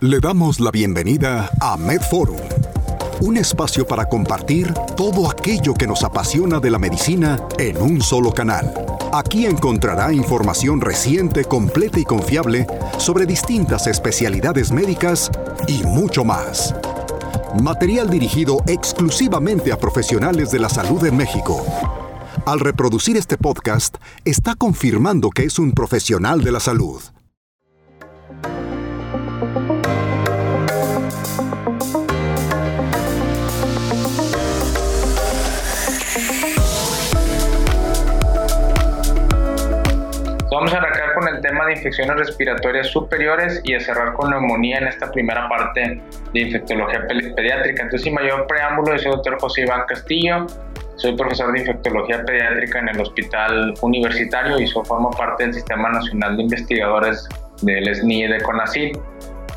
Le damos la bienvenida a MedForum, un espacio para compartir todo aquello que nos apasiona de la medicina en un solo canal. Aquí encontrará información reciente, completa y confiable sobre distintas especialidades médicas y mucho más. Material dirigido exclusivamente a profesionales de la salud en México. Al reproducir este podcast, está confirmando que es un profesional de la salud. De infecciones respiratorias superiores y a cerrar con neumonía en esta primera parte de infectología pediátrica. Entonces, sin mayor preámbulo, soy el doctor José Iván Castillo, soy profesor de infectología pediátrica en el Hospital Universitario y formo parte del Sistema Nacional de Investigadores del SNI de CONACYT.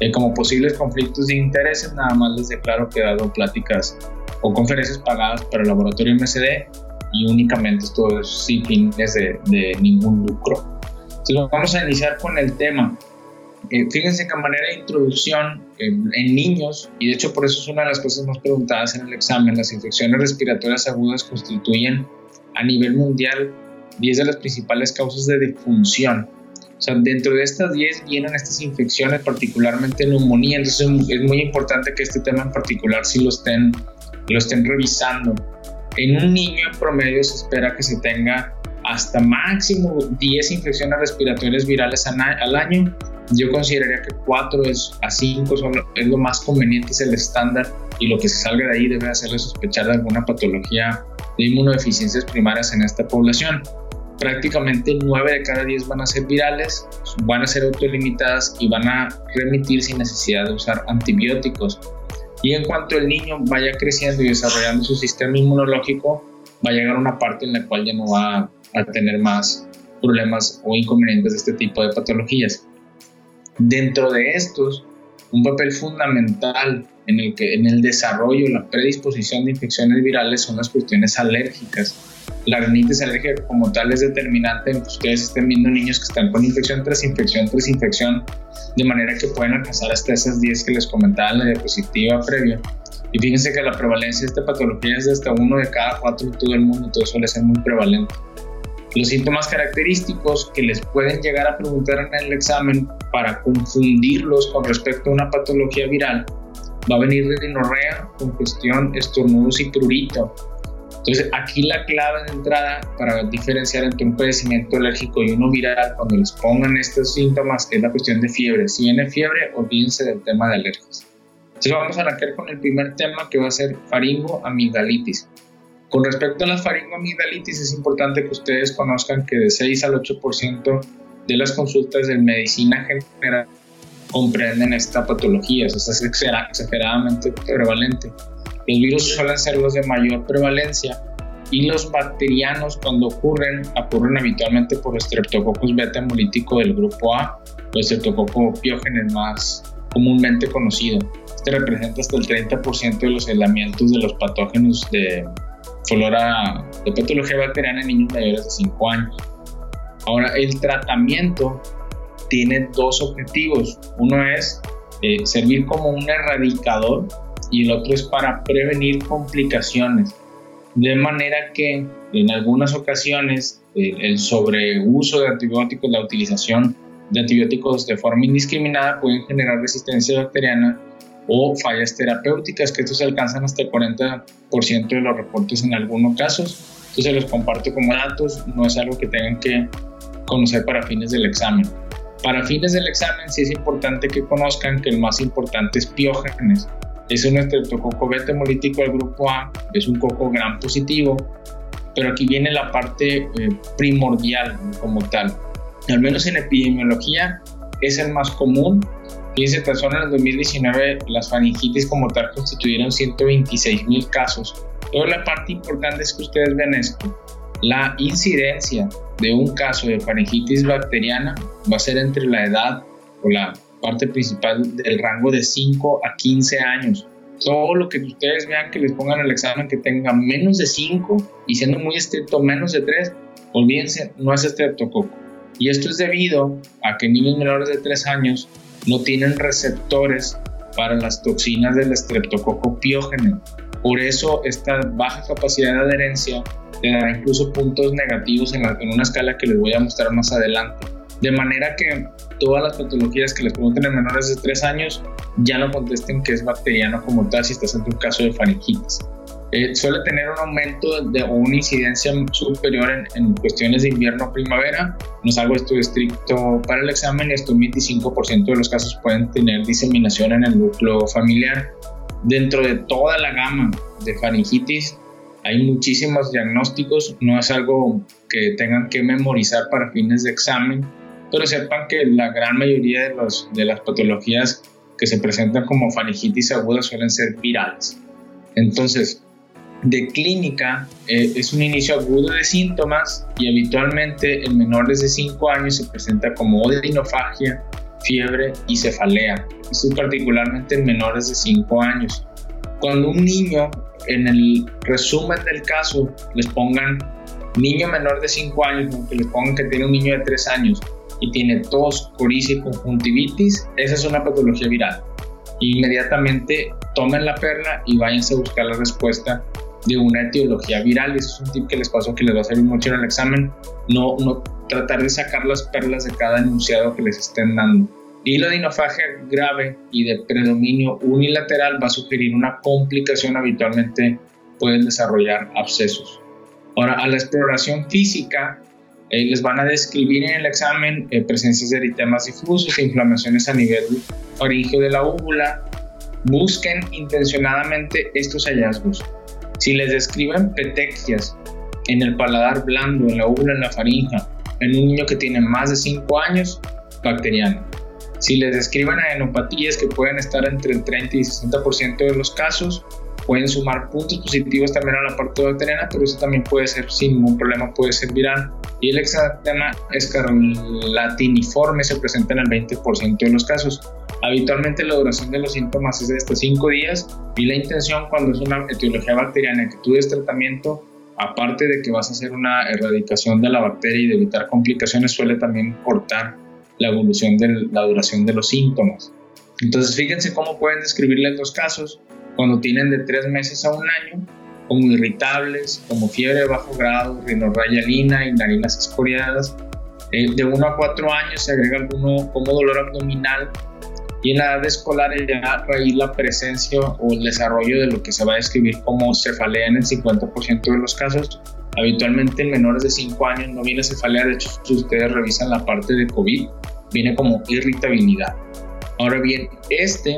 Eh, como posibles conflictos de intereses, nada más les declaro que he dado pláticas o conferencias pagadas para el laboratorio MSD y únicamente esto es sin fines de, de ningún lucro. Entonces vamos a iniciar con el tema. Eh, fíjense que a manera de introducción eh, en niños, y de hecho por eso es una de las cosas más preguntadas en el examen, las infecciones respiratorias agudas constituyen a nivel mundial 10 de las principales causas de defunción. O sea, dentro de estas 10 vienen estas infecciones, particularmente neumonía, entonces es muy importante que este tema en particular sí lo estén, lo estén revisando. En un niño en promedio se espera que se tenga hasta máximo 10 infecciones respiratorias virales al año. Yo consideraría que 4 es, a 5 es lo más conveniente, es el estándar y lo que se salga de ahí debe hacerle sospechar de alguna patología de inmunodeficiencias primarias en esta población. Prácticamente 9 de cada 10 van a ser virales, van a ser autolimitadas y van a remitir sin necesidad de usar antibióticos. Y en cuanto el niño vaya creciendo y desarrollando su sistema inmunológico, va a llegar una parte en la cual ya no va a tener más problemas o inconvenientes de este tipo de patologías. Dentro de estos, un papel fundamental en el, que, en el desarrollo, la predisposición de infecciones virales son las cuestiones alérgicas. La rinitis alérgica como tal es determinante en que ustedes estén viendo niños que están con infección tras infección tras infección, de manera que pueden alcanzar hasta esas 10 que les comentaba en la diapositiva previa. Y fíjense que la prevalencia de esta patología es de hasta uno de cada cuatro en todo el mundo, entonces suele ser muy prevalente. Los síntomas característicos que les pueden llegar a preguntar en el examen para confundirlos con respecto a una patología viral va a venir de dinorrea, congestión, estornudos y prurito. Entonces, aquí la clave de entrada para diferenciar entre un padecimiento alérgico y uno viral, cuando les pongan estos síntomas, es la cuestión de fiebre. Si viene fiebre, olvídense del tema de alergias. Entonces, vamos a arrancar con el primer tema que va a ser faringoamigdalitis. Con respecto a las faringoamigdalitis, es importante que ustedes conozcan que de 6 al 8% de las consultas de medicina general comprenden esta patología, o sea, es exageradamente prevalente. Los virus suelen ser los de mayor prevalencia y los bacterianos cuando ocurren, ocurren habitualmente por Streptococcus beta hemolítico del grupo A, o Streptococcus piógenes más comúnmente conocido. Este representa hasta el 30% de los aislamientos de los patógenos de flora de patología bacteriana en niños mayores de 5 años. Ahora, el tratamiento tiene dos objetivos. Uno es eh, servir como un erradicador y el otro es para prevenir complicaciones. De manera que en algunas ocasiones eh, el sobreuso de antibióticos, la utilización de antibióticos de forma indiscriminada pueden generar resistencia bacteriana o fallas terapéuticas, que estos alcanzan hasta el 40% de los reportes en algunos casos. Entonces los comparto como datos, no es algo que tengan que conocer para fines del examen. Para fines del examen sí es importante que conozcan que el más importante es piógenes. Es un estreptococo beta hemolítico del grupo A, es un coco gran positivo, pero aquí viene la parte eh, primordial como tal. Al menos en epidemiología es el más común Fíjense, tan solo en el 2019 las faringitis como tal constituyeron 126 mil casos. Pero la parte importante es que ustedes ven esto. La incidencia de un caso de faringitis bacteriana va a ser entre la edad o la parte principal del rango de 5 a 15 años. Todo lo que ustedes vean que les pongan el examen que tenga menos de 5 y siendo muy estricto menos de 3, olvídense, no es estreptococo. Y esto es debido a que niños menores de 3 años no tienen receptores para las toxinas del estreptococo piógeno. Por eso esta baja capacidad de adherencia te dará incluso puntos negativos en, en una escala que les voy a mostrar más adelante. De manera que todas las patologías que les pregunten en menores de 3 años ya no contesten que es bacteriano como tal si estás ante un caso de faringitis. Eh, suele tener un aumento de, o una incidencia superior en, cuestiones de invierno o primavera. No es algo estricto para el examen. Esto 25% de los casos pueden tener diseminación en el núcleo familiar. Dentro de toda la gama de faringitis hay muchísimos diagnósticos. No es algo que tengan que memorizar para fines de examen, pero sepan que la gran mayoría de, los, de las patologías que se presentan como faringitis aguda suelen ser virales. Entonces, de clínica eh, es un inicio agudo de síntomas y habitualmente en menores de 5 años se presenta como odinofagia, fiebre y cefalea. Esto es particularmente en menores de 5 años. Cuando un niño, en el resumen del caso, les pongan niño menor de 5 años, que le pongan que tiene un niño de 3 años y tiene tos, coriza y conjuntivitis, esa es una patología viral. Inmediatamente tomen la perla y váyanse a buscar la respuesta de una etiología viral. Eso es un tip que les paso que les va a servir mucho en el examen. No, no tratar de sacar las perlas de cada enunciado que les estén dando. Y la dinofagia grave y de predominio unilateral va a sugerir una complicación. Habitualmente pueden desarrollar abscesos. Ahora, a la exploración física, eh, les van a describir en el examen eh, presencias de eritemas difusos, inflamaciones a nivel faríngeo de la úvula. Busquen intencionadamente estos hallazgos. Si les describen petequias en el paladar blando, en la úvula, en la faringe, en un niño que tiene más de 5 años, bacteriano. Si les describen adenopatías que pueden estar entre el 30 y 60% de los casos, pueden sumar puntos positivos también a la parte bacteriana, pero eso también puede ser sin ningún problema, puede ser viral. Y el exantema escarlatiniforme se presenta en el 20% de los casos. Habitualmente la duración de los síntomas es de hasta 5 días y la intención cuando es una etiología bacteriana que tú des tratamiento, aparte de que vas a hacer una erradicación de la bacteria y de evitar complicaciones, suele también cortar la evolución de la duración de los síntomas. Entonces fíjense cómo pueden describirles los casos cuando tienen de tres meses a un año, como irritables, como fiebre de bajo grado, rinorrayalina y narinas escoriadas. Eh, de 1 a 4 años se agrega alguno como dolor abdominal y en la edad escolar ya raíz la presencia o el desarrollo de lo que se va a describir como cefalea en el 50% de los casos. Habitualmente en menores de 5 años no viene cefalea, de hecho si ustedes revisan la parte de COVID, viene como irritabilidad. Ahora bien, este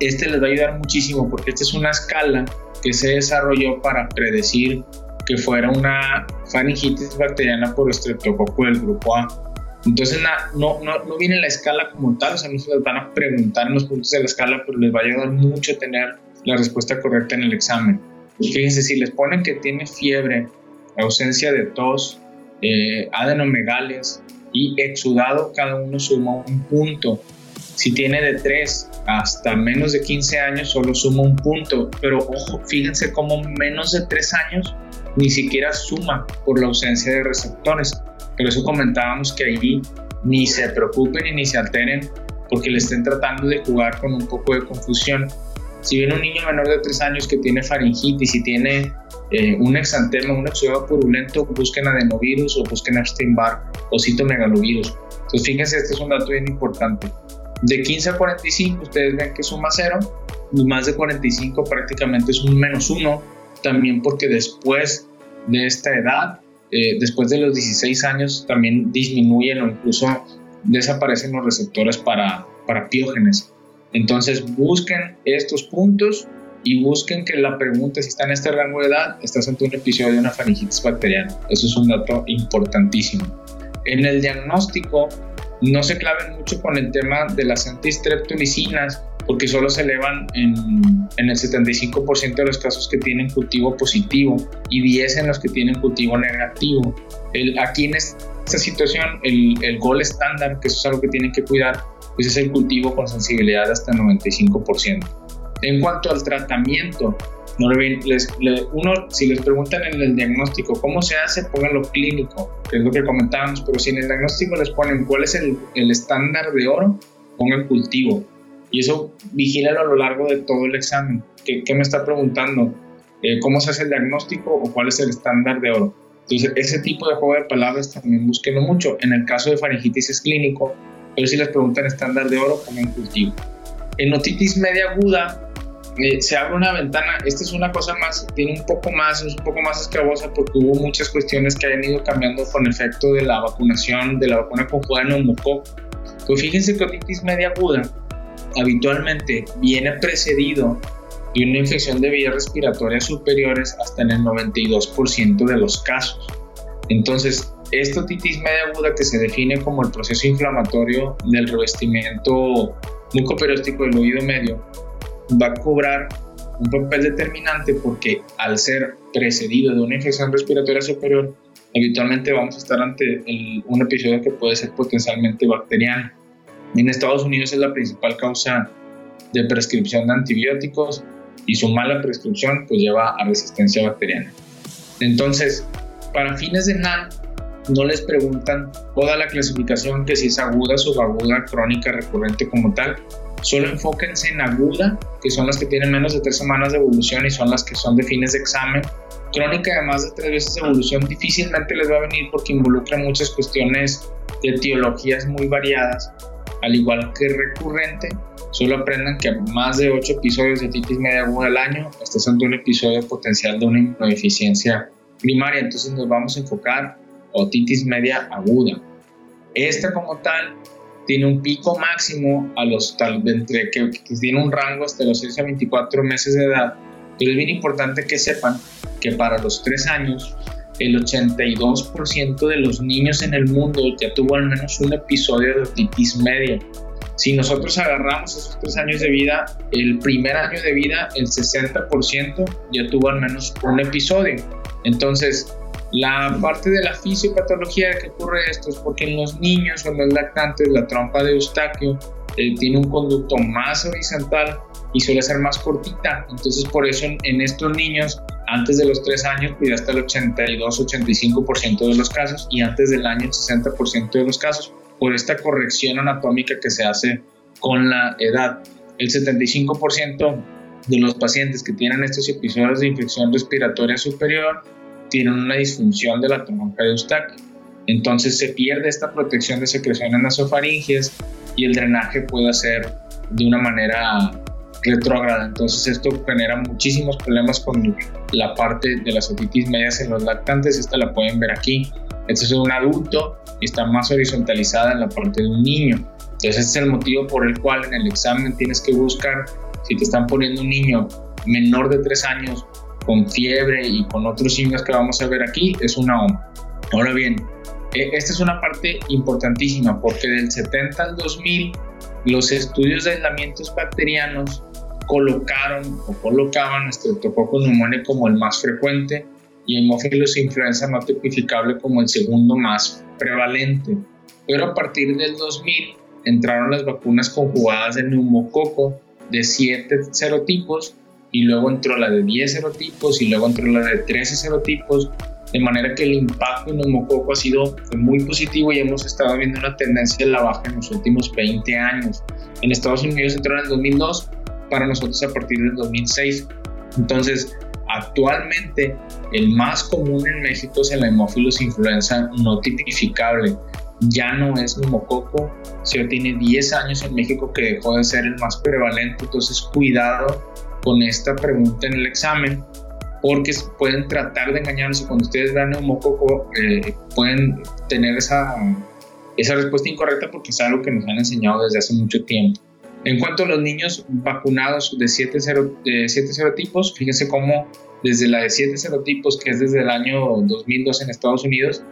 este les va a ayudar muchísimo porque esta es una escala que se desarrolló para predecir que fuera una faringitis bacteriana por estreptococo del grupo A. Entonces no, no, no viene la escala como tal, o sea, no se les van a preguntar en los puntos de la escala, pero les va a ayudar mucho tener la respuesta correcta en el examen. Fíjense, si les ponen que tiene fiebre, ausencia de tos, eh, adenomegalias y exudado, cada uno suma un punto. Si tiene de 3 hasta menos de 15 años, solo suma un punto. Pero ojo, fíjense cómo menos de 3 años ni siquiera suma por la ausencia de receptores. Por eso comentábamos que ahí ni se preocupen y ni se alteren porque le estén tratando de jugar con un poco de confusión. Si viene un niño menor de 3 años que tiene faringitis y tiene eh, un exantema, un exudado purulento, busquen adenovirus o busquen Epstein-Barr o citomegalovirus. Entonces fíjense, este es un dato bien importante. De 15 a 45 ustedes ven que suma 0 y más de 45 prácticamente es un menos 1, también porque después de esta edad, eh, después de los 16 años también disminuyen o incluso desaparecen los receptores para, para piógenes. Entonces busquen estos puntos y busquen que la pregunta si está en este rango de edad, estás ante un episodio de una faringitis bacteriana. Eso es un dato importantísimo. En el diagnóstico no se claven mucho con el tema de las antistreptomicinas porque solo se elevan en, el 75% de los casos que tienen cultivo positivo y 10 en los que tienen cultivo negativo. El, aquí en esta situación, el, el gol estándar, que eso es algo que tienen que cuidar, pues es el cultivo con sensibilidad hasta el 95%. En cuanto al tratamiento, no les, uno, si les preguntan en el diagnóstico cómo se hace, pónganlo clínico, que es lo que comentábamos, pero si en el diagnóstico les ponen cuál es el, el estándar de oro, ponga en cultivo. Y eso vigílalo a lo largo de todo el examen. ¿Qué, qué me está preguntando? Eh, ¿Cómo se hace el diagnóstico o cuál es el estándar de oro? Entonces, ese tipo de juego de palabras también búsquenlo mucho. En el caso de faringitis es clínico, pero si les preguntan estándar de oro, en cultivo. En otitis media aguda, eh, se abre una ventana. Esta es una cosa más, tiene un poco más, es un poco más escravosa porque hubo muchas cuestiones que han ido cambiando con efecto de la vacunación, de la vacuna conjugada neumococo. Pues fíjense que otitis media aguda habitualmente viene precedido de una infección de vías respiratorias superiores hasta en el 92% de los casos. Entonces, esta otitis media aguda que se define como el proceso inflamatorio del revestimiento mucoperióstico del oído medio va a cobrar un papel determinante porque al ser precedido de una infección respiratoria superior, habitualmente vamos a estar ante un episodio que puede ser potencialmente bacteriano. En Estados Unidos es la principal causa de prescripción de antibióticos y su mala prescripción pues lleva a resistencia bacteriana. Entonces, para fines de NAN, no les preguntan toda la clasificación que si es aguda, subaguda, crónica, recurrente como tal. Solo enfóquense en aguda, que son las que tienen menos de tres semanas de evolución y son las que son de fines de examen. Crónica de más de tres veces de evolución difícilmente les va a venir porque involucra muchas cuestiones de etiologías muy variadas, al igual que recurrente Solo aprendan que más de 8 episodios de titis media aguda al año estás ante un episodio potencial de una inmunodeficiencia primaria. Entonces nos vamos a enfocar otitis media aguda. Esta como tal tiene un pico máximo a los tal, de entre que, que, tiene un rango hasta los 6 a 24 meses de edad. Pero es bien importante que sepan que para los 3 años el 82% de los niños en el mundo ya tuvo al menos un episodio de otitis media. Si nosotros agarramos esos tres años de vida, el primer año de vida, el 60% ya tuvo al menos un episodio. Entonces, la parte de la fisiopatología que ocurre esto es porque en los niños o en los lactantes la trompa de Eustaquio eh, tiene un conducto más horizontal y suele ser más cortita. Entonces, por eso en, estos niños, antes de los tres años, cuida hasta el 82-85% de los casos y antes del año el 60% de los casos por esta corrección anatómica que se hace con la edad. El 75% de los pacientes que tienen estos episodios de infección respiratoria superior tienen una disfunción de la tronca de Eustaquio. Entonces se pierde esta protección de secreción en nasofaringes y el drenaje puede ser de una manera retrógrada. Entonces esto genera muchísimos problemas con la parte de las otitis medias en los lactantes. Esta la pueden ver aquí. Este es un adulto y está más horizontalizada en la parte de un niño. Entonces, ese es el motivo por el cual en el examen tienes que buscar, si te están poniendo un niño menor de 3 años con fiebre y con otros signos que vamos a ver aquí, es una OMA. Ahora bien, e, esta es una parte importantísima porque del 70 al 2000 los estudios de aislamientos bacterianos colocaron o colocaban Streptococcus pneumoniae como el más frecuente y hemófilos influenza no tipificable como el segundo más prevalente. Pero a partir del 2000 entraron las vacunas conjugadas de neumococo de 7 serotipos y luego entró la de 10 serotipos y luego entró la de 13 serotipos, de manera que el impacto en neumococo ha sido muy positivo y hemos estado viendo una tendencia en la baja en los últimos 20 años. En Estados Unidos entró en el 2002, para nosotros a partir del 2006. Entonces, Actualmente, el más común en México es el hemófilos influenza no tipificable. Ya no es neumococo, ya tiene 10 años en México que dejó de ser el más prevalente, entonces cuidado con esta pregunta en el examen porque pueden tratar de engañarnos y cuando ustedes vean neumococo eh, pueden tener esa, esa respuesta incorrecta porque es algo que nos han enseñado desde hace mucho tiempo. En cuanto a los niños vacunados de 7, serotipos, fíjense cómo desde la de 7 serotipos, que es desde el año 2002 en Estados Unidos,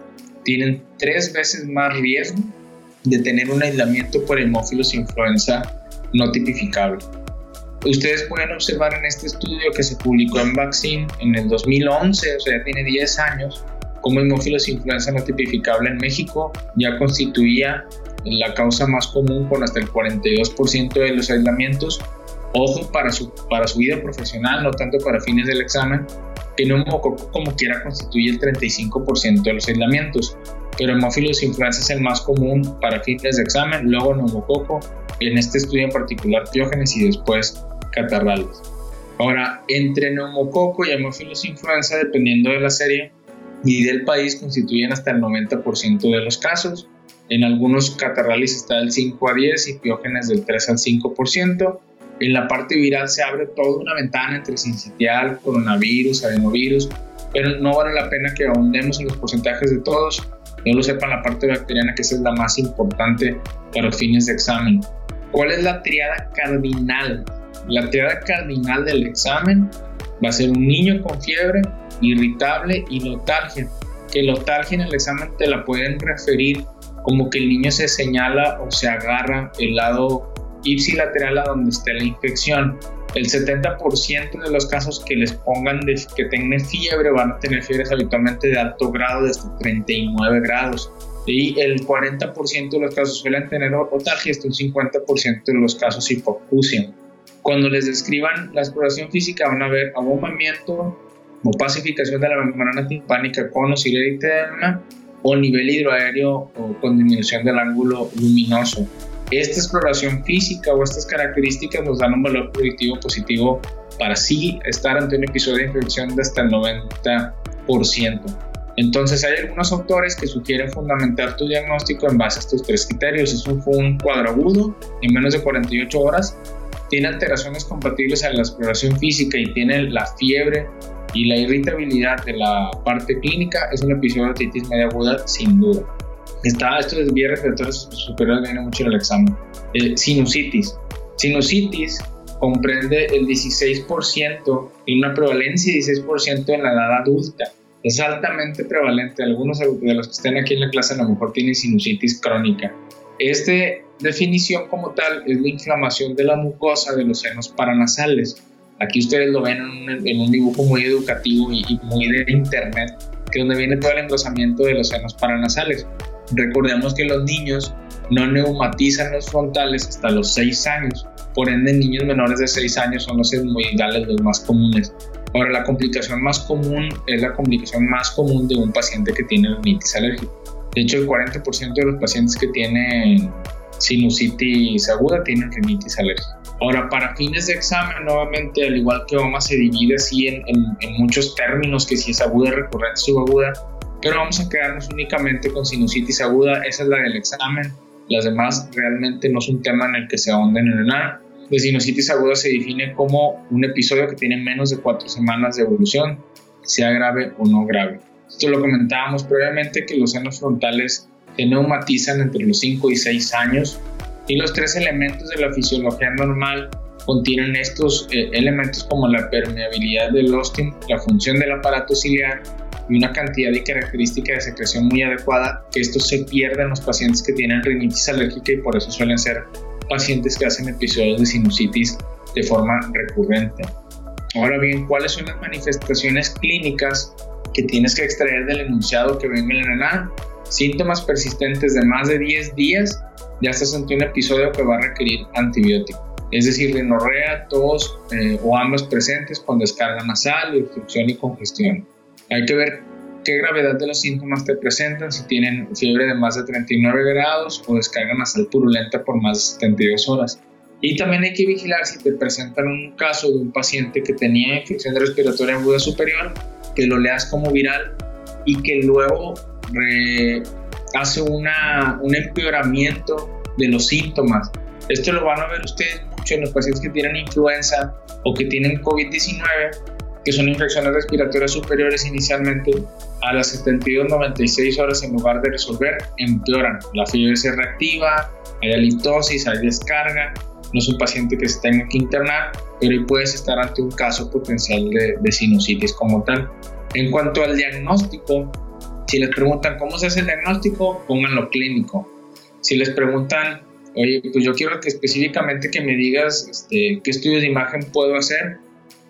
tienen tres veces más riesgo de tener un aislamiento por hemófilos influenza no tipificable. Ustedes pueden observar en este estudio que se publicó en Vaccine en el 2011, o sea, ya tiene 10 años, cómo hemófilos influenza no tipificable en México ya constituía la causa más común con hasta el 42% de los aislamientos. Ojo para su, para su vida profesional, no tanto para fines del examen, que neumococo como quiera constituye el 35% de los aislamientos, pero hemófilos influenza es el más común para fines de examen, luego neumococo en este estudio en particular piógenes y después catarrales. Ahora, entre neumococo y hemófilos influenza, dependiendo de la serie y del país, constituyen hasta el 90% de los casos. En algunos catarrales está del 5 a 10 y piógenes del 3 al 5%. En la parte viral se abre toda una ventana entre sincitial, coronavirus, adenovirus, pero no vale la pena que ahondemos en los porcentajes de todos. No lo sepan la parte bacteriana, que esa es la más importante para fines de examen. ¿Cuál es la triada cardinal? La triada cardinal del examen va a ser un niño con fiebre, irritable y notalgia. Que notalgia en el examen te la pueden referir como que el niño se señala o se agarra el lado ipsilateral a donde esté la infección. El 70% de los casos que les pongan de, que tengan fiebre van a tener fiebres habitualmente de alto grado, de hasta 39 grados. Y el 40% de los casos suelen tener otalgia, hasta un 50% de los casos hipoacusia. Cuando les describan la exploración física van a ver abombamiento o pacificación de la membrana timpánica con o sin o nivel hidroaéreo o con disminución del ángulo luminoso. Esta exploración física o estas características nos dan un valor predictivo positivo para sí estar ante un episodio de infección de hasta el 90%. Entonces hay algunos autores que sugieren fundamentar tu diagnóstico en base a estos tres criterios. Es un, un cuadro agudo en menos de 48 horas, tiene alteraciones compatibles a la exploración física y tiene la fiebre y la irritabilidad de la parte clínica, es un episodio de otitis media aguda sin duda. Está, esto de vías respiratorias superiores viene mucho en el examen. Eh, sinusitis. Sinusitis comprende el 16% y una prevalencia de 16% en la edad adulta. Es altamente prevalente. Algunos de los que estén aquí en la clase a lo mejor tienen sinusitis crónica. Esta definición como tal es la inflamación de la mucosa de los senos paranasales. Aquí ustedes lo ven en un, dibujo muy educativo y, y, muy de internet, que es donde viene todo el engrosamiento de los senos paranasales. Recordemos que los niños no neumatizan los frontales hasta los 6 años, por ende niños menores de 6 años son los esmoidales los más comunes. Ahora, la complicación más común es la complicación más común de un paciente que tiene rinitis alérgica. De hecho, el 40% de los pacientes que tienen sinusitis aguda tienen rinitis alérgica. Ahora, para fines de examen, nuevamente, al igual que OMA, se divide así en, muchos términos, que si es aguda, recurrente, subaguda, pero vamos a quedarnos únicamente con sinusitis aguda, esa es la del examen, las demás realmente no es un tema en el que se ahonden en nada. De sinusitis aguda se define como un episodio que tiene menos de cuatro semanas de evolución, sea grave o no grave. Esto lo comentábamos previamente que los senos frontales se neumatizan entre los 5 y 6 años y los tres elementos de la fisiología normal contienen estos eh, elementos como la permeabilidad del ostium, la función del aparato ciliar y una cantidad y característica de secreción muy adecuada, que esto se pierde en los pacientes que tienen rinitis alérgica y por eso suelen ser pacientes que hacen episodios de sinusitis de forma recurrente. Ahora bien, ¿cuáles son las manifestaciones clínicas que tienes que extraer del enunciado que venga en el anal? Síntomas persistentes de más de 10 días, ya estás ante un episodio que va a requerir antibiótico. Es decir, rinorrea, tos eh, o ambas presentes con descarga nasal, obstrucción y congestión. Hay que ver qué gravedad de los síntomas te presentan, si tienen fiebre de más de 39 grados o descarga nasal purulenta por más de 72 horas. Y también hay que vigilar si te presentan un caso de un paciente que tenía infección respiratoria aguda superior, que lo leas como viral y que luego hace una, un empeoramiento de los síntomas. Esto lo van a ver ustedes mucho en los pacientes que tienen influenza o que tienen COVID-19 que son infecciones respiratorias superiores inicialmente, a las 72-96 horas en lugar de resolver, empeoran. La fiebre se reactiva, hay halitosis, hay descarga, no es un paciente que se tenga que internar, pero puedes estar ante un caso potencial de, de sinusitis como tal. En cuanto al diagnóstico, si les preguntan cómo se hace el diagnóstico, pónganlo clínico. Si les preguntan, oye, pues yo quiero que específicamente que me digas este, qué estudios de imagen puedo hacer,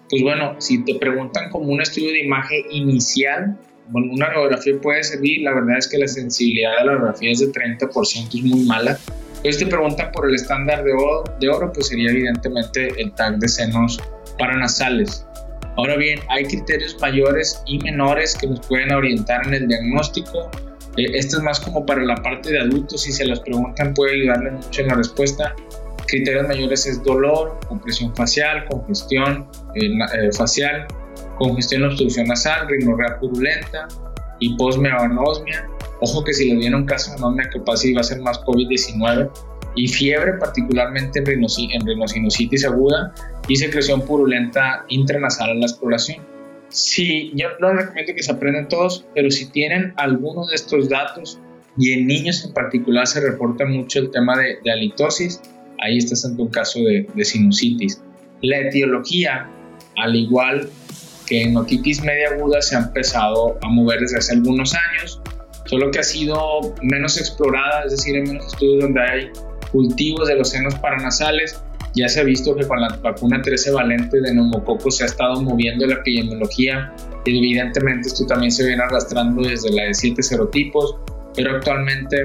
pues bueno, si te preguntan como un estudio de imagen inicial, bueno, una radiografía puede servir, la verdad es que la sensibilidad de la radiografía es de 30%, es muy mala. Entonces te preguntan por el estándar de oro, de oro, pues sería evidentemente el tag de senos paranasales. Ahora bien, hay criterios mayores y menores que nos pueden orientar en el diagnóstico. Eh, esto es más como para la parte de adultos, si se las preguntan puede ayudarles mucho en la respuesta. Criterios mayores es dolor, compresión facial, congestión eh, eh, facial, congestión obstrucción nasal, rinorrea purulenta, hiposmia o anosmia. Ojo que si le dieron caso de anosmia, capaz iba a ser más COVID-19 y fiebre, particularmente en, en rinosinusitis aguda y secreción purulenta intranasal en la exploración. Sí, yo no recomiendo que se aprendan todos, pero si tienen alguno de estos datos y en niños en particular se reporta mucho el tema de, de halitosis, ahí estás ante un caso de, de, sinusitis. La etiología, al igual que en otitis media aguda, se ha empezado a mover desde hace algunos años, solo que ha sido menos explorada, es decir, en menos estudios donde hay cultivos de los senos paranasales. Ya se ha visto que con la vacuna 13 valente de neumococos se ha estado moviendo la epidemiología. Evidentemente esto también se viene arrastrando desde la de 7 serotipos, pero actualmente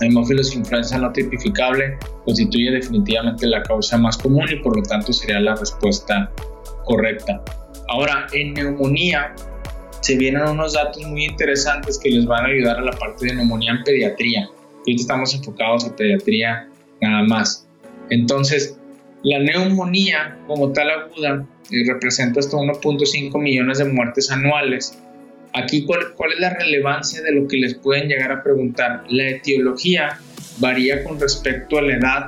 hemófilos influenza no tipificable constituye definitivamente la causa más común y por lo tanto sería la respuesta correcta. Ahora, en neumonía se vienen unos datos muy interesantes que les van a ayudar a la parte de neumonía en pediatría. Ahorita estamos enfocados a pediatría nada más. Entonces, la neumonía como tal aguda eh, representa hasta 1.5 millones de muertes anuales. Aquí, ¿cuál, ¿cuál, es la relevancia de lo que les pueden llegar a preguntar? La etiología varía con respecto a la edad.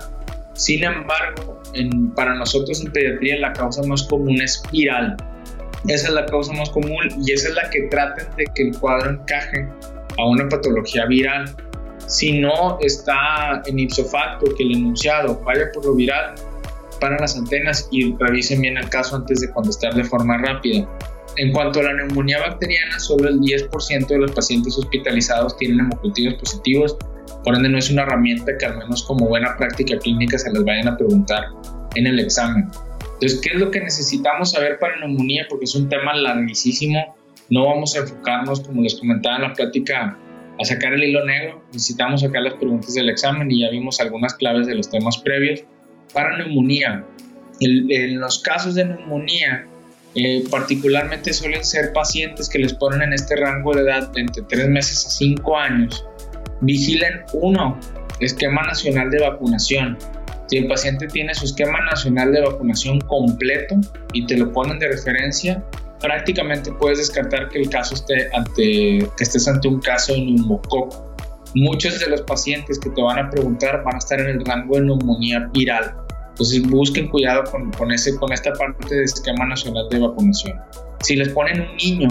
Sin embargo, en, para nosotros en pediatría la causa más común es viral. Esa es la causa más común y esa es la que traten de que el cuadro encaje a una patología viral. Si no está en ipso facto que el enunciado vaya por lo viral, para las antenas y revisen bien el caso antes de contestar de forma rápida. En cuanto a la neumonía bacteriana, solo el 10% de los pacientes hospitalizados tienen hemocultivos positivos, por ende no es una herramienta que al menos como buena práctica clínica se les vayan a preguntar en el examen. Entonces, ¿qué es lo que necesitamos saber para neumonía? Porque es un tema larguísimo, no vamos a enfocarnos, como les comentaba en la plática a sacar el hilo negro, necesitamos sacar las preguntas del examen y ya vimos algunas claves de los temas previos. Para neumonía, en los casos de neumonía, eh, particularmente suelen ser pacientes que les ponen en este rango de edad entre 3 meses a 5 años. Vigilen uno, esquema nacional de vacunación. Si el paciente tiene su esquema nacional de vacunación completo y te lo ponen de referencia, prácticamente puedes descartar que el caso esté ante, que estés ante un caso de neumococo. Muchos de los pacientes que te van a preguntar van a estar en el rango de neumonía viral. Entonces busquen cuidado con, con, ese, con esta parte del esquema nacional de vacunación. Si les ponen un niño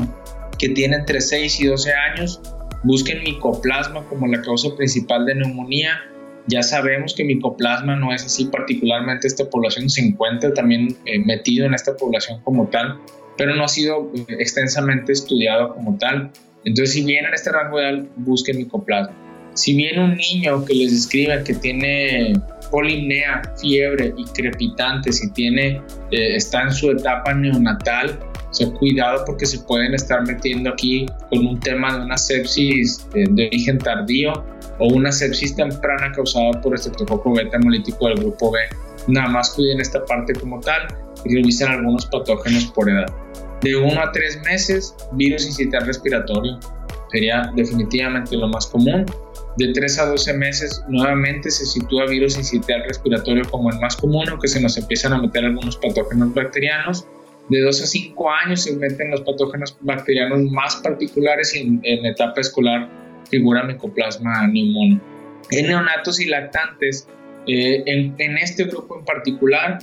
que tiene entre 6 y 12 años, busquen micoplasma como la causa principal de neumonía. Ya sabemos que micoplasma no es así, particularmente esta población se encuentra también eh, metido en esta población como tal pero no ha sido eh, extensamente estudiado como tal. Entonces, si viene en este rango edad, busquen micoplasma. Si viene un niño que les describe que tiene polimnea, fiebre y crepitante, si tiene, eh, está en su etapa neonatal, o cuidado porque se pueden estar metiendo aquí con un tema de una sepsis de, de origen tardío o una sepsis temprana causada por estreptococo beta hemolítico del grupo B. Nada más cuiden esta parte como tal y revisen algunos patógenos por edad. De 1 a 3 meses, virus incital respiratorio sería definitivamente lo más común. De 3 a 12 meses, nuevamente se sitúa virus incital respiratorio como el más común, aunque se nos empiezan a meter algunos patógenos bacterianos. De 2 a 5 años se meten los patógenos bacterianos más particulares y en, en etapa escolar figura micoplasma pneumoniae. En neonatos y lactantes, eh, en, en, este grupo en particular,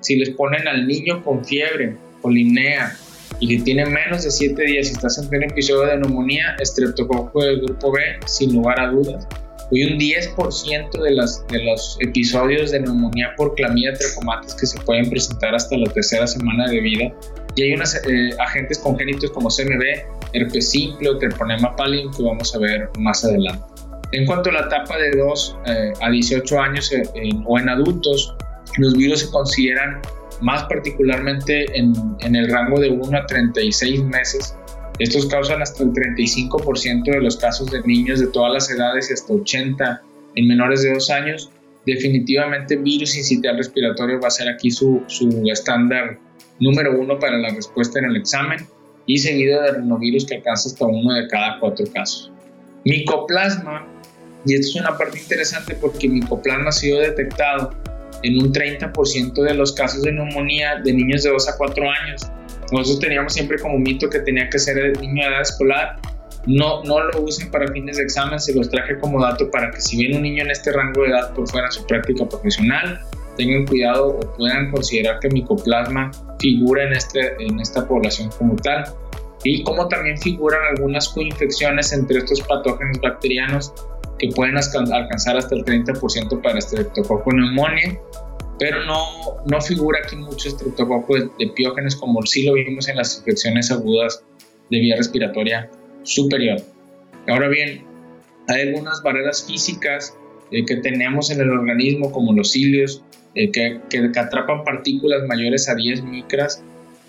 si les ponen al niño con fiebre, polimnea, y que tiene menos de 7 días y estás en un episodio de neumonía, estreptococo del grupo B, sin lugar a dudas. Hoy un 10% de, las, de los episodios de neumonía por clamidia trachomatis que se pueden presentar hasta la tercera semana de vida. Y hay unos eh, agentes congénitos como CMV, herpes simple o treponema pallidum que vamos a ver más adelante. En cuanto a la etapa de 2 eh, a 18 años eh, o en adultos, los virus se consideran más particularmente en, en, el rango de 1 a 36 meses. Estos causan hasta el 35% de los casos de niños de todas las edades y hasta 80 en menores de 2 años. Definitivamente virus incital respiratorio va a ser aquí su, su estándar número uno para la respuesta en el examen y seguido de rinovirus que alcanza hasta uno de cada cuatro casos. Micoplasma, y esto es una parte interesante porque micoplasma ha sido detectado en un 30% de los casos de neumonía de niños de 2 a 4 años. Nosotros teníamos siempre como mito que tenía que ser el niño de edad escolar. No, no lo usen para fines de examen, se los traje como dato para que si viene un niño en este rango de edad por fuera de su práctica profesional, tengan cuidado o puedan considerar que micoplasma figura en, este, en esta población como tal. Y como también figuran algunas coinfecciones entre estos patógenos bacterianos que pueden alcanzar hasta el 30% para Streptococcus pneumoniae, pero no, no figura aquí mucho Streptococcus de, de piógenes como sí lo vimos en las infecciones agudas de vía respiratoria superior. Ahora bien, hay algunas barreras físicas eh, que tenemos en el organismo como los cilios eh, que, que, que, atrapan partículas mayores a 10 micras,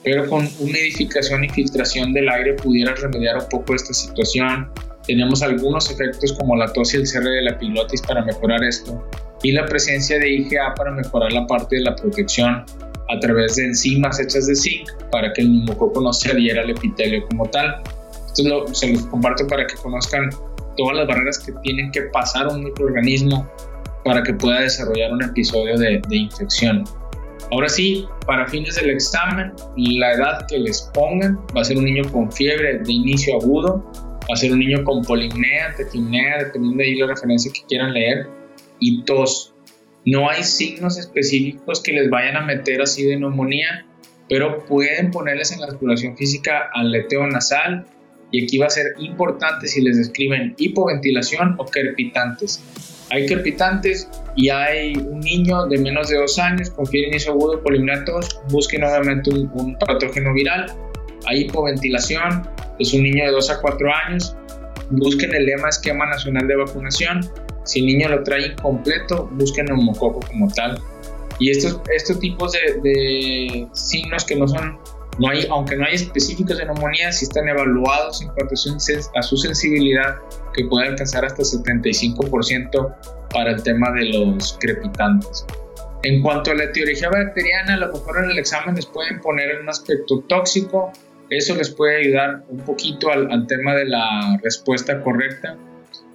pero con una edificación y filtración del aire pudiera remediar un poco esta situación tenemos algunos efectos como la tos y el cierre de la pilotis para mejorar esto y la presencia de IgA para mejorar la parte de la protección a través de enzimas hechas de zinc para que el neumococo no se adhiera al epitelio como tal. Esto lo, se los comparto para que conozcan todas las barreras que tienen que pasar un microorganismo para que pueda desarrollar un episodio de, de infección. Ahora sí, para fines del examen, la edad que les pongan va a ser un niño con fiebre de inicio agudo, va a ser un niño con polimnea, tequimnea, dependiendo de ahí la referencia que quieran leer, y tos. No hay signos específicos que les vayan a meter así de neumonía, pero pueden ponerles en la exploración física aleteo nasal, y aquí va a ser importante si les describen hipoventilación o crepitantes. Hay crepitantes y hay un niño de menos de dos años con fiebre inicio agudo, tos, busquen obviamente un, un patógeno viral. Hay hipoventilación, es un niño de 2 a 4 años, busquen el lema esquema nacional de vacunación. Si el niño lo trae incompleto, busquen neumococo como tal. Y estos, estos tipos de, de, signos que no son, no hay, aunque no hay específicos de neumonía, sí están evaluados en cuanto a su sensibilidad, que puede alcanzar hasta 75% para el tema de los crepitantes. En cuanto a la etiología bacteriana, a lo mejor en el examen les pueden poner un aspecto tóxico, eso les puede ayudar un poquito al, tema de la respuesta correcta.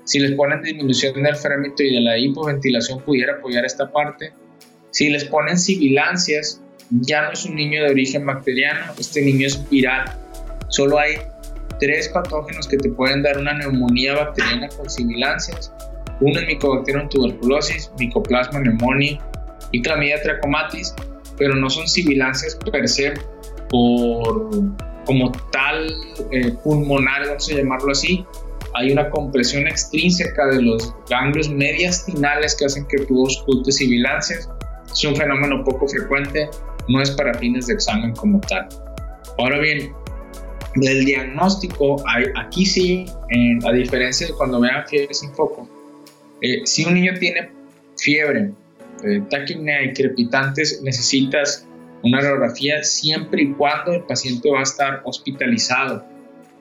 Si les ponen disminución del frémito y de la hipoventilación, pudiera apoyar esta parte. Si les ponen sibilancias, ya no es un niño de origen bacteriano, este niño es viral. Solo hay tres patógenos que te pueden dar una neumonía bacteriana con sibilancias. Uno es Mycobacterium tuberculosis, Mycoplasma pneumoniae y Clamidia trachomatis, pero no son sibilancias per se por como tal eh, pulmonar, vamos a llamarlo así, hay una compresión extrínseca de los ganglios mediastinales que hacen que tú ocultes sibilancias. Es un fenómeno poco frecuente, no es para fines de examen como tal. Ahora bien, del diagnóstico, hay, aquí sí, a diferencia de cuando vean fiebre sin foco, eh, si un niño tiene fiebre, eh, y crepitantes, necesitas una radiografía siempre y cuando el paciente va a estar hospitalizado.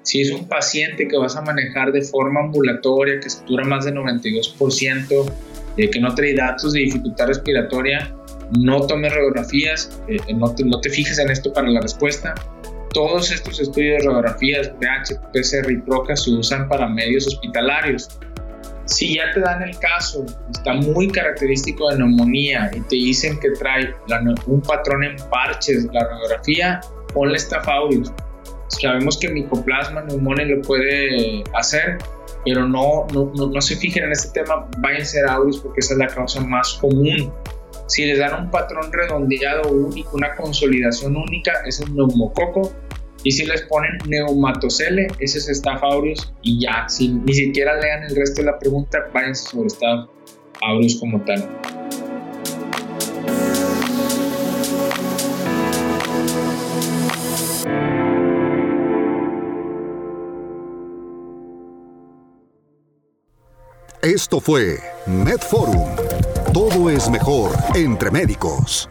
Si es un paciente que vas a manejar de forma ambulatoria, que satura más del 92%, eh, que no trae datos de dificultad respiratoria, no tomes radiografías, eh, no, te, no, te, fijes en esto para la respuesta. Todos estos estudios de radiografías, PH, PCR y PROCA se usan para medios hospitalarios. Si ya te dan el caso, está muy característico de neumonía y te dicen que trae un patrón en parches, la radiografía, ponle Staphylococcus. Sabemos que micoplasma neumonía lo puede hacer, pero no, no, no, se fijen en este tema, vayan a ser audios porque esa es la causa más común. Si les dan un patrón redondeado único, una consolidación única, es el neumococo y si les ponen neumatocele, ese es Staph aureus y ya, si ni siquiera lean el resto de la pregunta, váyanse sobre Staph aureus como tal. Esto fue MedForum. Todo es mejor entre médicos.